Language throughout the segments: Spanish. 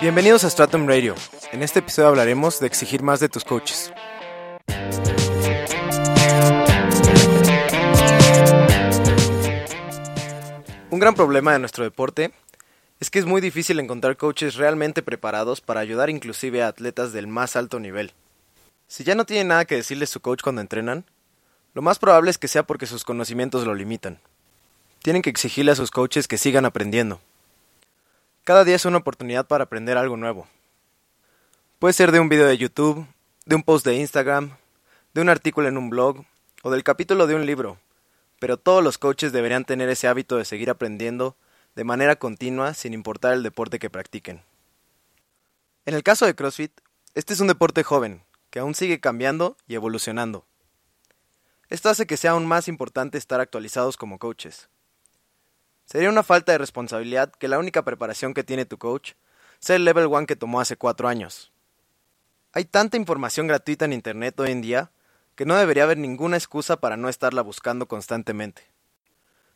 Bienvenidos a Stratum Radio. En este episodio hablaremos de exigir más de tus coaches. Un gran problema de nuestro deporte es que es muy difícil encontrar coaches realmente preparados para ayudar inclusive a atletas del más alto nivel. Si ya no tiene nada que decirle su coach cuando entrenan, lo más probable es que sea porque sus conocimientos lo limitan. Tienen que exigirle a sus coaches que sigan aprendiendo. Cada día es una oportunidad para aprender algo nuevo. Puede ser de un video de YouTube, de un post de Instagram, de un artículo en un blog o del capítulo de un libro, pero todos los coaches deberían tener ese hábito de seguir aprendiendo de manera continua sin importar el deporte que practiquen. En el caso de CrossFit, este es un deporte joven, que aún sigue cambiando y evolucionando. Esto hace que sea aún más importante estar actualizados como coaches. Sería una falta de responsabilidad que la única preparación que tiene tu coach sea el Level 1 que tomó hace cuatro años. Hay tanta información gratuita en Internet hoy en día que no debería haber ninguna excusa para no estarla buscando constantemente.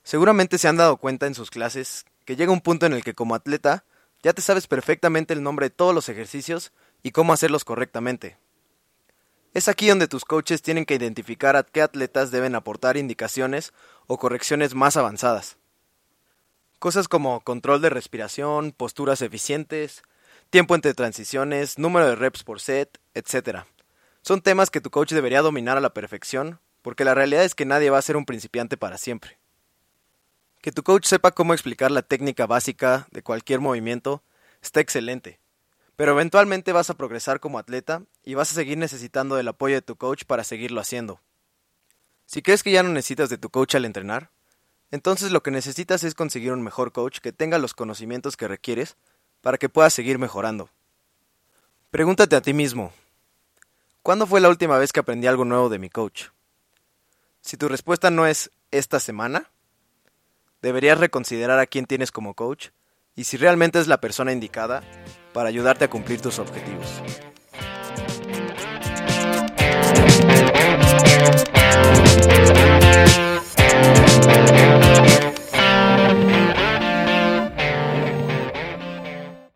Seguramente se han dado cuenta en sus clases que llega un punto en el que como atleta ya te sabes perfectamente el nombre de todos los ejercicios y cómo hacerlos correctamente. Es aquí donde tus coaches tienen que identificar a qué atletas deben aportar indicaciones o correcciones más avanzadas. Cosas como control de respiración, posturas eficientes, tiempo entre transiciones, número de reps por set, etc. Son temas que tu coach debería dominar a la perfección, porque la realidad es que nadie va a ser un principiante para siempre. Que tu coach sepa cómo explicar la técnica básica de cualquier movimiento está excelente, pero eventualmente vas a progresar como atleta y vas a seguir necesitando del apoyo de tu coach para seguirlo haciendo. Si crees que ya no necesitas de tu coach al entrenar, entonces lo que necesitas es conseguir un mejor coach que tenga los conocimientos que requieres para que puedas seguir mejorando. Pregúntate a ti mismo, ¿cuándo fue la última vez que aprendí algo nuevo de mi coach? Si tu respuesta no es esta semana, deberías reconsiderar a quién tienes como coach y si realmente es la persona indicada para ayudarte a cumplir tus objetivos.